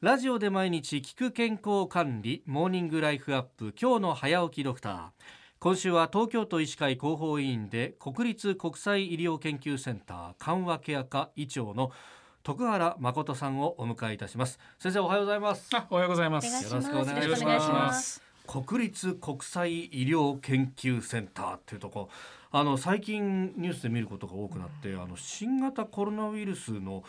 ラジオで毎日聞く健康管理モーニングライフアップ今日の早起きドクター。今週は東京都医師会広報委員で国立国際医療研究センター緩和ケア科医長の徳原誠さんをお迎えいたします。先生おはようございます。あおはようございます。よろしくお願いします。国立国際医療研究センターっていうとこ。あの最近ニュースで見ることが多くなって、あの新型コロナウイルスの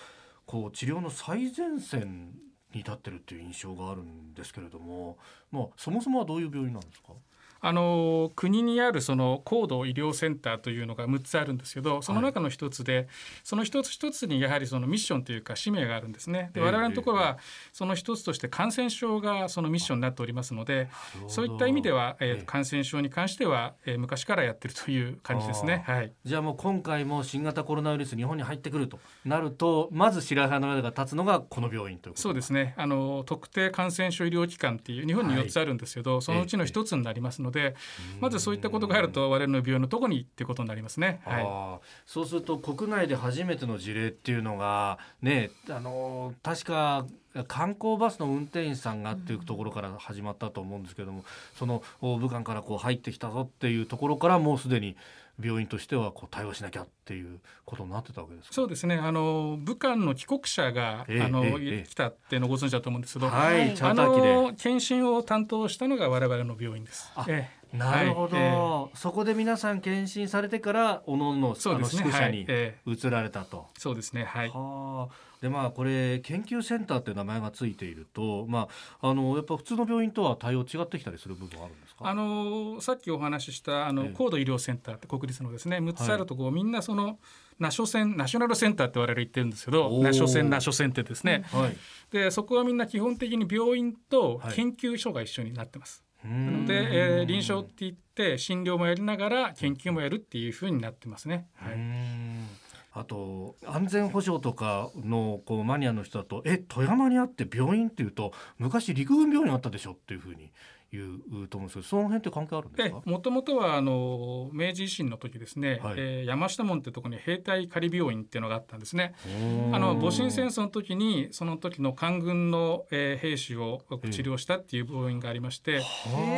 こう治療の最前線に立ってるっていう印象があるんですけれども、まあ、そもそもはどういう病院なんですか？あの国にあるその高度医療センターというのが6つあるんですけどその中の一つで、はい、その一つ一つにやはりそのミッションというか使命があるんですね。で我々のところはその一つとして感染症がそのミッションになっておりますのでそういった意味では、えー、感染症に関しては、えー、昔からやってるという感じですね。はい、じゃあもう今回も新型コロナウイルス日本に入ってくるとなるとまず白羽の矢が立つのがこの病院というそうですね。あの特定感染症医療機関っていう日本に4つあるんですけど、はい、そのうちの一つになりますので、ままずそういったことがあると我々の病院のところにっていうことになりますね。はい、そうすると国内で初めての事例っていうのがねあの確か観光バスの運転手さんがっていうところから始まったと思うんですけども、その武漢からこう入ってきたぞっていうところからもうすでに病院としてはこう対応しなきゃっていうことになってたわけですそうですね。あの武漢の帰国者が、えー、あの、えー、来たっていうのをご存知だと思うんですけど、はい、あの検診を担当したのが我々の病院です。えーなるほど、はい。えー、そこで皆さん検診されてからおのおのそうです、ね、宿舎に移られたと、はいえー、そうですね。はい。はでまあこれ研究センターっていう名前がついているとまああのやっぱ普通の病院とは対応違ってきたりする部分あるんですか？あのさっきお話ししたあの、えー、高度医療センターって国立のですね6つあるところ、はい、みんなそのナショセンナショナルセンターって我々言ってるんですけどナショセンナショセンってですね、はい、でそこはみんな基本的に病院と研究所が一緒になってます。なので、えー、臨床って言って診療もやりながら研究もやるっていうふうになってますね。はい、あと安全保障とかのこうマニアの人だと「え富山にあって病院っていうと昔陸軍病院あったでしょ」っていうふうにいうと思うんですけどその辺って関係あるんですか？もともとはあの明治維新の時ですね、はい、えー、山下門ってところに兵隊仮病院っていうのがあったんですね。あの戊辰戦争の時にその時の官軍の、えー、兵士を治療したっていう病院がありまして、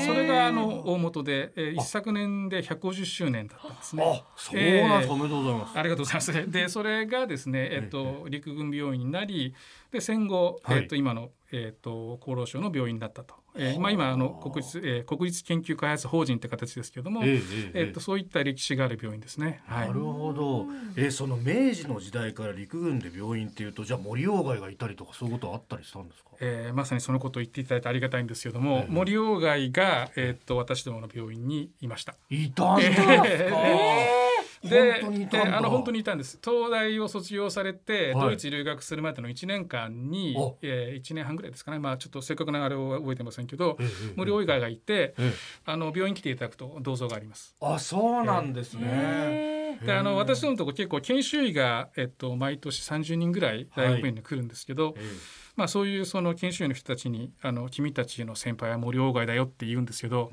それがあの大元で、えー、一昨年で150周年だったんですね。あそうなんです、えー、おめでとうございます。ありがとうございます。でそれがですねえっと陸軍病院になりで戦後、えっと今のえーと、厚労省の病院だったと、えーまあ、今あの国立、えー、国立研究開発法人って形ですけれども、えー、えー、とそういった歴史がある病院ですね。はい、なるほど、えー、その明治の時代から陸軍で病院っていうとじゃあ森鴎外がいたりとかそういうことあったりしたんですか、えー、まさにそのことを言っていただいてありがたいんですけれども、えー、森鴎外が、えーと、私どもの病院にいました。いたんですか、えーであの本当にいたんです。東大を卒業されて、ドイツ留学するまでの1年間に、えー、1年半ぐらいですかね。まあちょっと正確なあれを覚えてませんけど、ええ、無料以外がいて、え、あの病院来ていただくと銅像があります。あそうなんですね、であの私のとこ結構研修医が、えっと、毎年30人ぐらい大学院に来るんですけど、はいまあ、そういうその研修医の人たちにあの君たちの先輩は森鴎外だよって言うんですけど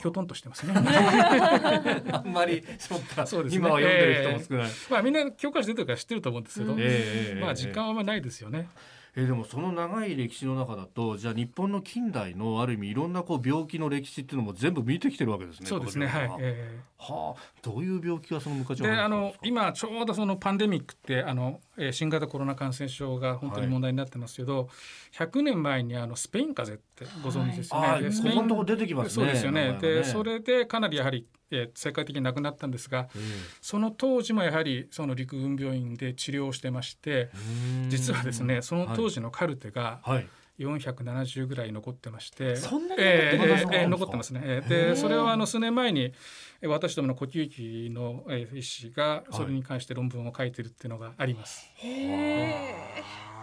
きょとんとしてますね。あんまりそっかそうです、ね、今は読んでる人も少ない。えー、まあみんな教科書出てるから知ってると思うんですけど、えー、まあ実感はあんまりないですよね。えー、でもその長い歴史の中だとじゃあ日本の近代のある意味いろんなこう病気の歴史っていうのも全部見てきてるわけですね。そうですね。はい、えー、はあ。どういう病気がその昔であの今ちょうどそのパンデミックってあの、えー、新型コロナ感染症が本当に問題になってますけど、はい、100年前にあのスペイン風邪ってご存知ですよね。はい、スペインここ出てきます、ね、そうですよね。ね。でそれでかなりやはりえー、世界的に亡くなったんですが、うん、その当時もやはりその陸軍病院で治療してまして実はですねその当時のカルテが、はい。470ぐらい残ってまして、そんなにえー、残ってますね。でそれはあの数年前に私どもの呼吸器の医師がそれに関して論文を書いてるっていうのがあります。はい、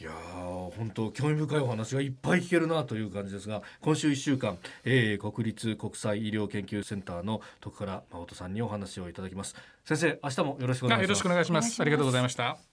いや本当興味深いお話がいっぱい聞けるなという感じですが今週1週間、えー、国立国際医療研究センターの徳原誠さんにお話をいただきます。先生明日もよろしくお願いします。よろしくお願いします。ありがとうございました。